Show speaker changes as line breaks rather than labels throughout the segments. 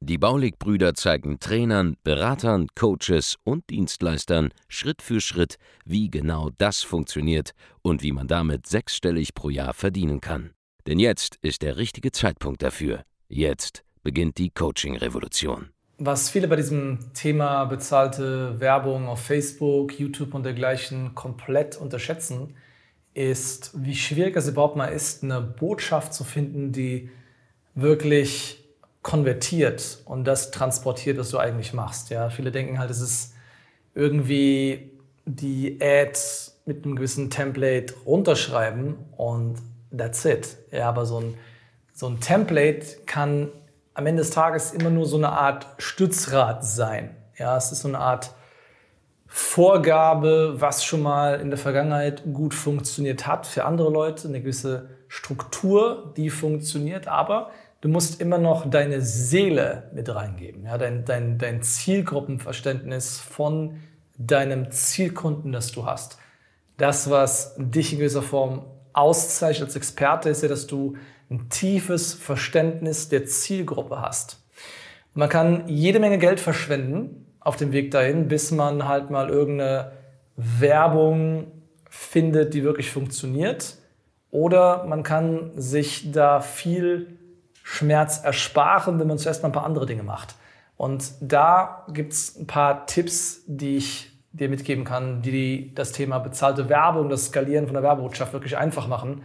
Die Baulig-Brüder zeigen Trainern, Beratern, Coaches und Dienstleistern Schritt für Schritt, wie genau das funktioniert und wie man damit sechsstellig pro Jahr verdienen kann. Denn jetzt ist der richtige Zeitpunkt dafür. Jetzt beginnt die Coaching-Revolution.
Was viele bei diesem Thema bezahlte Werbung auf Facebook, YouTube und dergleichen komplett unterschätzen, ist, wie schwierig es überhaupt mal ist, eine Botschaft zu finden, die wirklich konvertiert und das transportiert, was du eigentlich machst. Ja, viele denken halt, es ist irgendwie die Ads mit einem gewissen Template runterschreiben und that's it. Ja, aber so ein, so ein Template kann am Ende des Tages immer nur so eine Art Stützrad sein. Ja, es ist so eine Art Vorgabe, was schon mal in der Vergangenheit gut funktioniert hat für andere Leute, eine gewisse Struktur, die funktioniert, aber du musst immer noch deine Seele mit reingeben, ja, dein, dein, dein Zielgruppenverständnis von deinem Zielkunden, das du hast. Das, was dich in gewisser Form auszeichnet als Experte, ist ja, dass du ein tiefes Verständnis der Zielgruppe hast. Man kann jede Menge Geld verschwenden auf dem Weg dahin, bis man halt mal irgendeine Werbung findet, die wirklich funktioniert. Oder man kann sich da viel Schmerz ersparen, wenn man zuerst mal ein paar andere Dinge macht. Und da gibt es ein paar Tipps, die ich dir mitgeben kann, die das Thema bezahlte Werbung, das Skalieren von der Werbebotschaft wirklich einfach machen,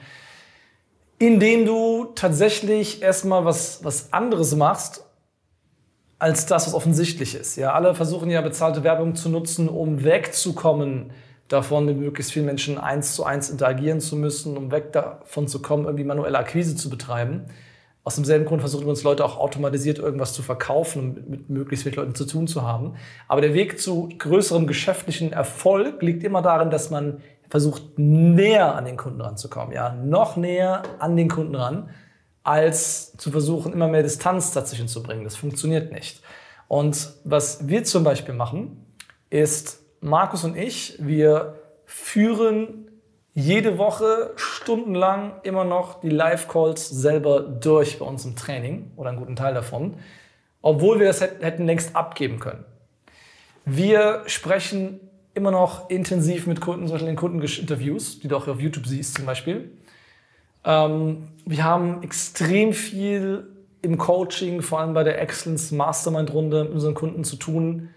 indem du tatsächlich erstmal was, was anderes machst, als das, was offensichtlich ist. Ja, alle versuchen ja bezahlte Werbung zu nutzen, um wegzukommen davon, mit möglichst vielen Menschen eins zu eins interagieren zu müssen, um weg davon zu kommen, irgendwie manuelle Akquise zu betreiben. Aus demselben Grund versuchen uns Leute auch automatisiert irgendwas zu verkaufen, um mit, mit möglichst vielen Leuten zu tun zu haben. Aber der Weg zu größerem geschäftlichen Erfolg liegt immer darin, dass man versucht, näher an den Kunden ranzukommen. Ja, noch näher an den Kunden ran, als zu versuchen, immer mehr Distanz dazwischen zu bringen. Das funktioniert nicht. Und was wir zum Beispiel machen, ist, Markus und ich, wir führen jede Woche stundenlang immer noch die Live-Calls selber durch bei uns im Training oder einen guten Teil davon, obwohl wir das hätten längst abgeben können. Wir sprechen immer noch intensiv mit Kunden, zum Beispiel in Kundeninterviews, die du auch auf YouTube siehst zum Beispiel. Ähm, wir haben extrem viel im Coaching, vor allem bei der Excellence Mastermind Runde mit unseren Kunden zu tun.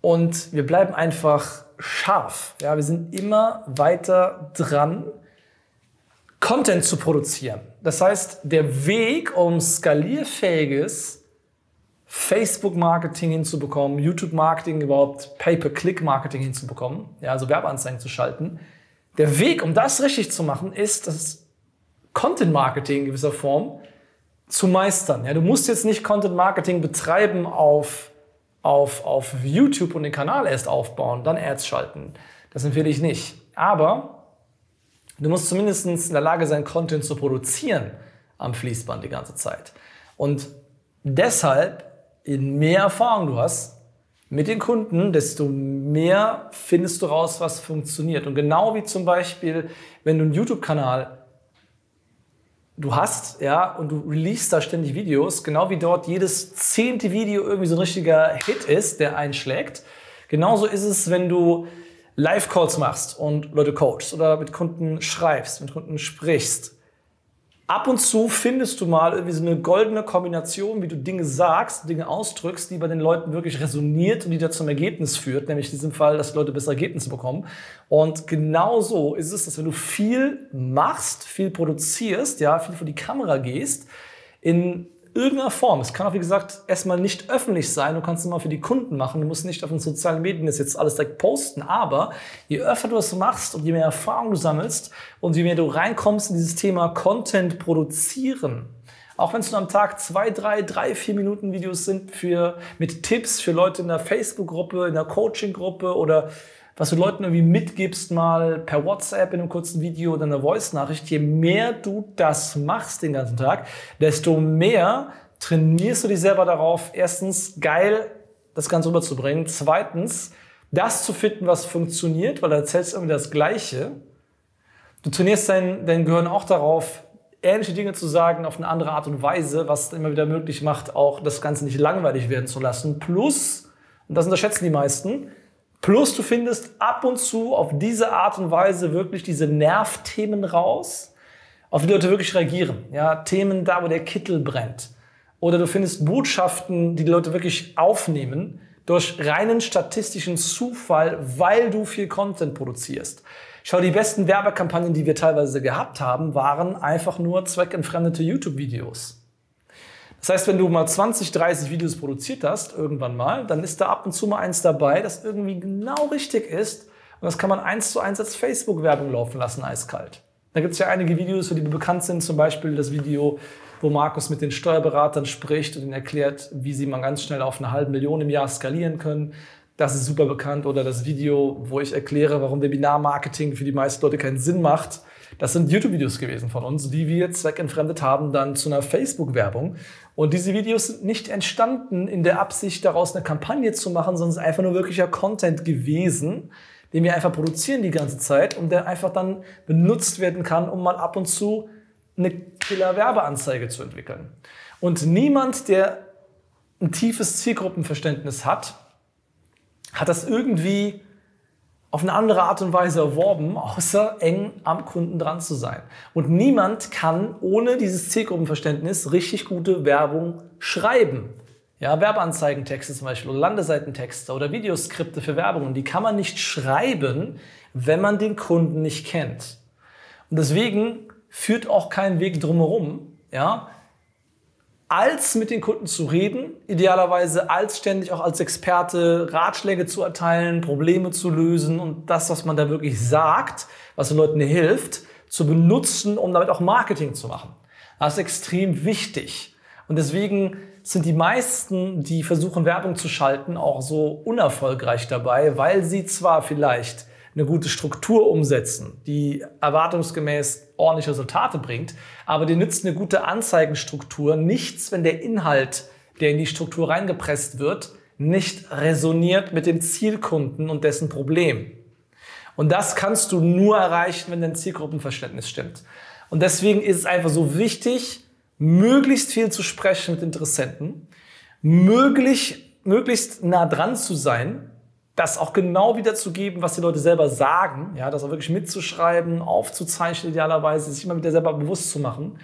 Und wir bleiben einfach scharf. Ja, wir sind immer weiter dran, Content zu produzieren. Das heißt, der Weg, um skalierfähiges Facebook-Marketing hinzubekommen, YouTube-Marketing, überhaupt Pay-per-Click-Marketing hinzubekommen, ja, also Werbeanzeigen zu schalten, der Weg, um das richtig zu machen, ist das Content-Marketing in gewisser Form zu meistern. Ja, du musst jetzt nicht Content-Marketing betreiben auf auf, auf YouTube und den Kanal erst aufbauen, dann Ads schalten. Das empfehle ich nicht. Aber du musst zumindest in der Lage sein, Content zu produzieren am Fließband die ganze Zeit. Und deshalb, je mehr Erfahrung du hast mit den Kunden, desto mehr findest du raus, was funktioniert. Und genau wie zum Beispiel, wenn du einen YouTube-Kanal du hast, ja, und du release da ständig Videos, genau wie dort jedes zehnte Video irgendwie so ein richtiger Hit ist, der einschlägt. Genauso ist es, wenn du Live-Calls machst und Leute coachst oder mit Kunden schreibst, mit Kunden sprichst ab und zu findest du mal irgendwie so eine goldene Kombination, wie du Dinge sagst, Dinge ausdrückst, die bei den Leuten wirklich resoniert und die da zum Ergebnis führt, nämlich in diesem Fall, dass Leute bessere Ergebnisse bekommen. Und genauso ist es, dass wenn du viel machst, viel produzierst, ja, viel vor die Kamera gehst, in irgendeiner Form. Es kann auch, wie gesagt, erstmal nicht öffentlich sein. Du kannst es immer für die Kunden machen. Du musst nicht auf den sozialen Medien das jetzt alles direkt posten. Aber je öfter du das machst und je mehr Erfahrung du sammelst und je mehr du reinkommst in dieses Thema Content produzieren, auch wenn es nur am Tag zwei, drei, drei, vier Minuten Videos sind für, mit Tipps für Leute in der Facebook-Gruppe, in der Coaching-Gruppe oder was du Leuten irgendwie mitgibst, mal per WhatsApp in einem kurzen Video oder einer Voice-Nachricht, je mehr du das machst den ganzen Tag, desto mehr trainierst du dich selber darauf, erstens geil das Ganze rüberzubringen, zweitens das zu finden, was funktioniert, weil da erzählst irgendwie das Gleiche. Du trainierst dein, dein Gehirn auch darauf, ähnliche Dinge zu sagen auf eine andere Art und Weise, was immer wieder möglich macht, auch das Ganze nicht langweilig werden zu lassen. Plus, und das unterschätzen die meisten, plus du findest ab und zu auf diese Art und Weise wirklich diese Nervthemen raus, auf die Leute wirklich reagieren. Ja, Themen da, wo der Kittel brennt. Oder du findest Botschaften, die die Leute wirklich aufnehmen, durch reinen statistischen Zufall, weil du viel Content produzierst. Schau, die besten Werbekampagnen, die wir teilweise gehabt haben, waren einfach nur zweckentfremdete YouTube-Videos. Das heißt, wenn du mal 20, 30 Videos produziert hast, irgendwann mal, dann ist da ab und zu mal eins dabei, das irgendwie genau richtig ist. Und das kann man eins zu eins als Facebook-Werbung laufen lassen, eiskalt. Da gibt es ja einige Videos, die bekannt sind, zum Beispiel das Video, wo Markus mit den Steuerberatern spricht und ihnen erklärt, wie sie mal ganz schnell auf eine halbe Million im Jahr skalieren können. Das ist super bekannt. Oder das Video, wo ich erkläre, warum Webinarmarketing für die meisten Leute keinen Sinn macht. Das sind YouTube-Videos gewesen von uns, die wir zweckentfremdet haben dann zu einer Facebook-Werbung. Und diese Videos sind nicht entstanden in der Absicht, daraus eine Kampagne zu machen, sondern es ist einfach nur wirklicher Content gewesen, den wir einfach produzieren die ganze Zeit und der einfach dann benutzt werden kann, um mal ab und zu eine Killer-Werbeanzeige zu entwickeln. Und niemand, der ein tiefes Zielgruppenverständnis hat, hat das irgendwie auf eine andere Art und Weise erworben, außer eng am Kunden dran zu sein. Und niemand kann ohne dieses Zielgruppenverständnis richtig gute Werbung schreiben. Ja, Werbeanzeigentexte zum Beispiel oder Landeseitentexte oder Videoskripte für Werbung. die kann man nicht schreiben, wenn man den Kunden nicht kennt. Und deswegen führt auch kein Weg drumherum, ja, als mit den Kunden zu reden, idealerweise als ständig auch als Experte Ratschläge zu erteilen, Probleme zu lösen und das, was man da wirklich sagt, was den Leuten hilft, zu benutzen, um damit auch Marketing zu machen. Das ist extrem wichtig. Und deswegen sind die meisten, die versuchen Werbung zu schalten, auch so unerfolgreich dabei, weil sie zwar vielleicht eine gute Struktur umsetzen, die erwartungsgemäß ordentliche Resultate bringt, aber dir nützt eine gute Anzeigenstruktur nichts, wenn der Inhalt, der in die Struktur reingepresst wird, nicht resoniert mit dem Zielkunden und dessen Problem. Und das kannst du nur erreichen, wenn dein Zielgruppenverständnis stimmt. Und deswegen ist es einfach so wichtig, möglichst viel zu sprechen mit Interessenten, möglichst, möglichst nah dran zu sein, das auch genau wiederzugeben, was die Leute selber sagen, ja, das auch wirklich mitzuschreiben, aufzuzeichnen idealerweise, sich immer wieder selber bewusst zu machen.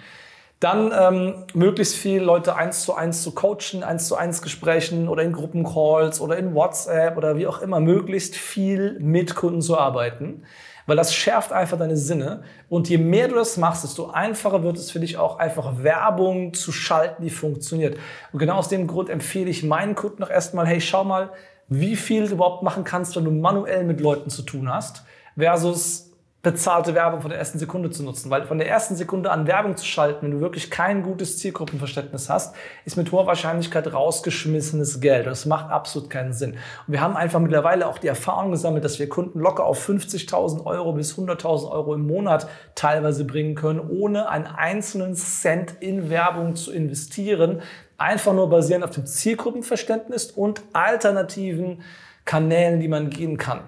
Dann ähm, möglichst viele Leute eins zu eins zu coachen, eins zu eins Gesprächen oder in Gruppencalls oder in WhatsApp oder wie auch immer, möglichst viel mit Kunden zu arbeiten, weil das schärft einfach deine Sinne. Und je mehr du das machst, desto einfacher wird es für dich auch einfach Werbung zu schalten, die funktioniert. Und genau aus dem Grund empfehle ich meinen Kunden noch erstmal, hey, schau mal, wie viel du überhaupt machen kannst, wenn du manuell mit Leuten zu tun hast, versus bezahlte Werbung von der ersten Sekunde zu nutzen. Weil von der ersten Sekunde an Werbung zu schalten, wenn du wirklich kein gutes Zielgruppenverständnis hast, ist mit hoher Wahrscheinlichkeit rausgeschmissenes Geld. Das macht absolut keinen Sinn. Und wir haben einfach mittlerweile auch die Erfahrung gesammelt, dass wir Kunden locker auf 50.000 Euro bis 100.000 Euro im Monat teilweise bringen können, ohne einen einzelnen Cent in Werbung zu investieren, einfach nur basierend auf dem Zielgruppenverständnis und alternativen Kanälen, die man gehen kann.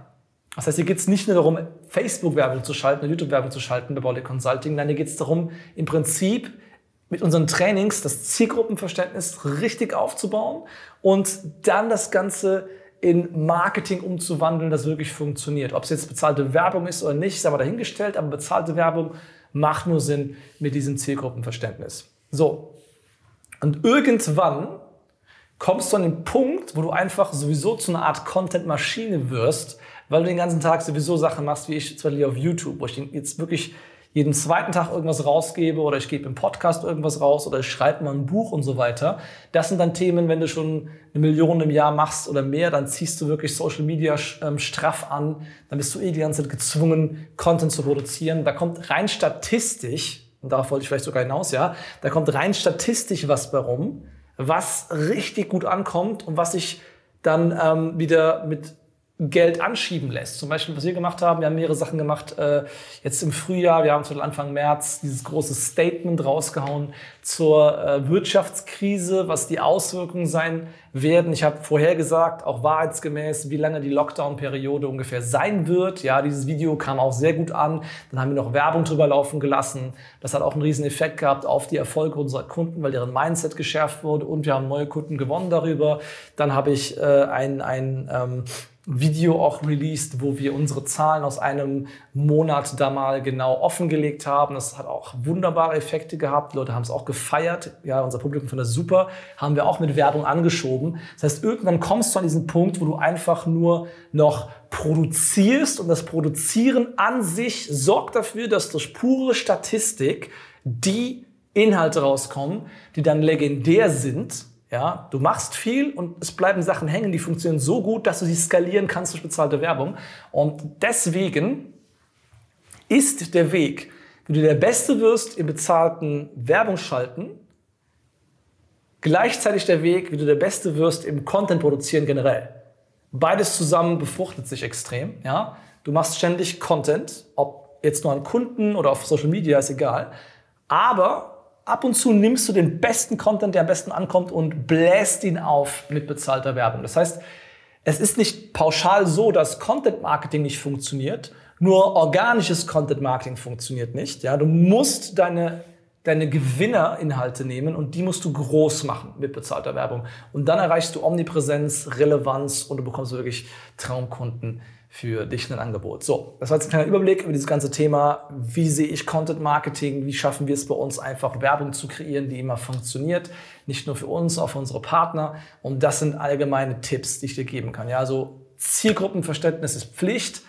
Das heißt, hier geht es nicht nur darum, Facebook-Werbung zu schalten oder YouTube-Werbung zu schalten bei Body Consulting, nein, hier geht es darum, im Prinzip mit unseren Trainings das Zielgruppenverständnis richtig aufzubauen und dann das Ganze in Marketing umzuwandeln, das wirklich funktioniert. Ob es jetzt bezahlte Werbung ist oder nicht, ist aber dahingestellt, aber bezahlte Werbung macht nur Sinn mit diesem Zielgruppenverständnis. So, und irgendwann kommst du an den Punkt, wo du einfach sowieso zu einer Art Content-Maschine wirst, weil du den ganzen Tag sowieso Sachen machst, wie ich zwar auf YouTube, wo ich jetzt wirklich jeden zweiten Tag irgendwas rausgebe oder ich gebe im Podcast irgendwas raus oder ich schreibe mal ein Buch und so weiter. Das sind dann Themen, wenn du schon eine Million im Jahr machst oder mehr, dann ziehst du wirklich Social Media ähm, straff an, dann bist du eh die ganze Zeit gezwungen, Content zu produzieren. Da kommt rein statistisch und darauf wollte ich vielleicht sogar hinaus, ja, da kommt rein statistisch was bei rum, was richtig gut ankommt und was sich dann ähm, wieder mit Geld anschieben lässt. Zum Beispiel, was wir gemacht haben, wir haben mehrere Sachen gemacht. Äh, jetzt im Frühjahr, wir haben zum Anfang März dieses große Statement rausgehauen zur äh, Wirtschaftskrise, was die Auswirkungen sein werden. Ich habe vorhergesagt, auch wahrheitsgemäß, wie lange die Lockdown-Periode ungefähr sein wird. Ja, dieses Video kam auch sehr gut an. Dann haben wir noch Werbung drüber laufen gelassen. Das hat auch einen riesen Effekt gehabt auf die Erfolge unserer Kunden, weil deren Mindset geschärft wurde und wir haben neue Kunden gewonnen darüber. Dann habe ich äh, ein, ein ähm, Video auch released, wo wir unsere Zahlen aus einem Monat da mal genau offengelegt haben. Das hat auch wunderbare Effekte gehabt. Die Leute haben es auch gefeiert. Ja, unser Publikum fand das super. Haben wir auch mit Werbung angeschoben. Das heißt, irgendwann kommst du an diesen Punkt, wo du einfach nur noch produzierst und das Produzieren an sich sorgt dafür, dass durch pure Statistik die Inhalte rauskommen, die dann legendär sind ja, du machst viel und es bleiben Sachen hängen, die funktionieren so gut, dass du sie skalieren kannst durch bezahlte Werbung. Und deswegen ist der Weg, wie du der Beste wirst im bezahlten Werbungsschalten, gleichzeitig der Weg, wie du der Beste wirst im Content produzieren generell. Beides zusammen befruchtet sich extrem. Ja? Du machst ständig Content, ob jetzt nur an Kunden oder auf Social Media, ist egal. Aber ab und zu nimmst du den besten Content, der am besten ankommt und bläst ihn auf mit bezahlter Werbung. Das heißt, es ist nicht pauschal so, dass Content Marketing nicht funktioniert, nur organisches Content Marketing funktioniert nicht. Ja, du musst deine deine Gewinnerinhalte nehmen und die musst du groß machen mit bezahlter Werbung. Und dann erreichst du Omnipräsenz, Relevanz und du bekommst wirklich Traumkunden für dich ein Angebot. So, das war jetzt ein kleiner Überblick über dieses ganze Thema. Wie sehe ich Content Marketing? Wie schaffen wir es bei uns einfach Werbung zu kreieren, die immer funktioniert? Nicht nur für uns, auch für unsere Partner. Und das sind allgemeine Tipps, die ich dir geben kann. Ja, also Zielgruppenverständnis ist Pflicht.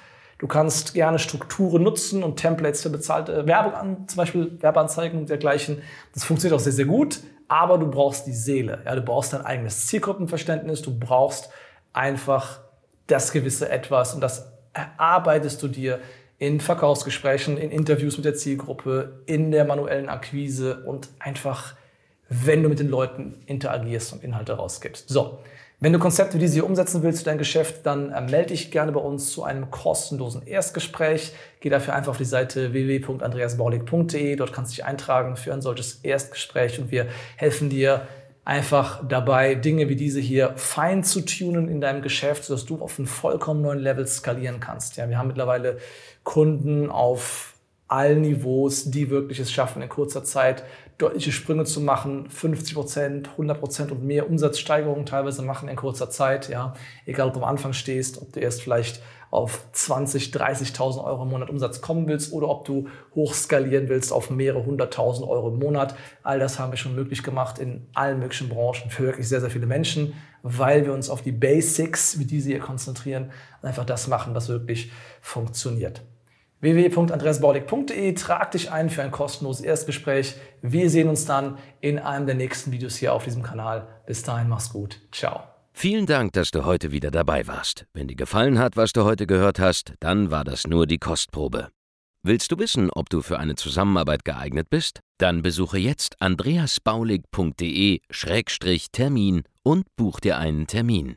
Du kannst gerne Strukturen nutzen und Templates für bezahlte Werbung an, zum Beispiel Werbeanzeigen und dergleichen. Das funktioniert auch sehr, sehr gut. Aber du brauchst die Seele. Ja, du brauchst dein eigenes Zielgruppenverständnis. Du brauchst einfach das gewisse Etwas und das erarbeitest du dir in Verkaufsgesprächen, in Interviews mit der Zielgruppe, in der manuellen Akquise und einfach, wenn du mit den Leuten interagierst und Inhalte rausgibst. So, wenn du Konzepte wie diese hier umsetzen willst für dein Geschäft, dann äh, melde dich gerne bei uns zu einem kostenlosen Erstgespräch. Geh dafür einfach auf die Seite www.andreasbaulig.de. Dort kannst du dich eintragen für ein solches Erstgespräch und wir helfen dir einfach dabei, Dinge wie diese hier fein zu tunen in deinem Geschäft, sodass du auf einem vollkommen neuen Level skalieren kannst. Ja, wir haben mittlerweile Kunden auf allen Niveaus, die wirklich es schaffen, in kurzer Zeit deutliche Sprünge zu machen, 50 Prozent, 100 Prozent und mehr Umsatzsteigerungen teilweise machen in kurzer Zeit. Ja, egal ob du am Anfang stehst, ob du erst vielleicht auf 20, 30.000 Euro im Monat Umsatz kommen willst oder ob du hochskalieren willst auf mehrere hunderttausend Euro im Monat. All das haben wir schon möglich gemacht in allen möglichen Branchen für wirklich sehr, sehr viele Menschen, weil wir uns auf die Basics wie diese hier konzentrieren einfach das machen, was wirklich funktioniert www.andreasbaulig.de. Trag dich ein für ein kostenloses Erstgespräch. Wir sehen uns dann in einem der nächsten Videos hier auf diesem Kanal. Bis dahin, mach's gut. Ciao.
Vielen Dank, dass du heute wieder dabei warst. Wenn dir gefallen hat, was du heute gehört hast, dann war das nur die Kostprobe. Willst du wissen, ob du für eine Zusammenarbeit geeignet bist? Dann besuche jetzt andreasbaulig.de-termin und buch dir einen Termin.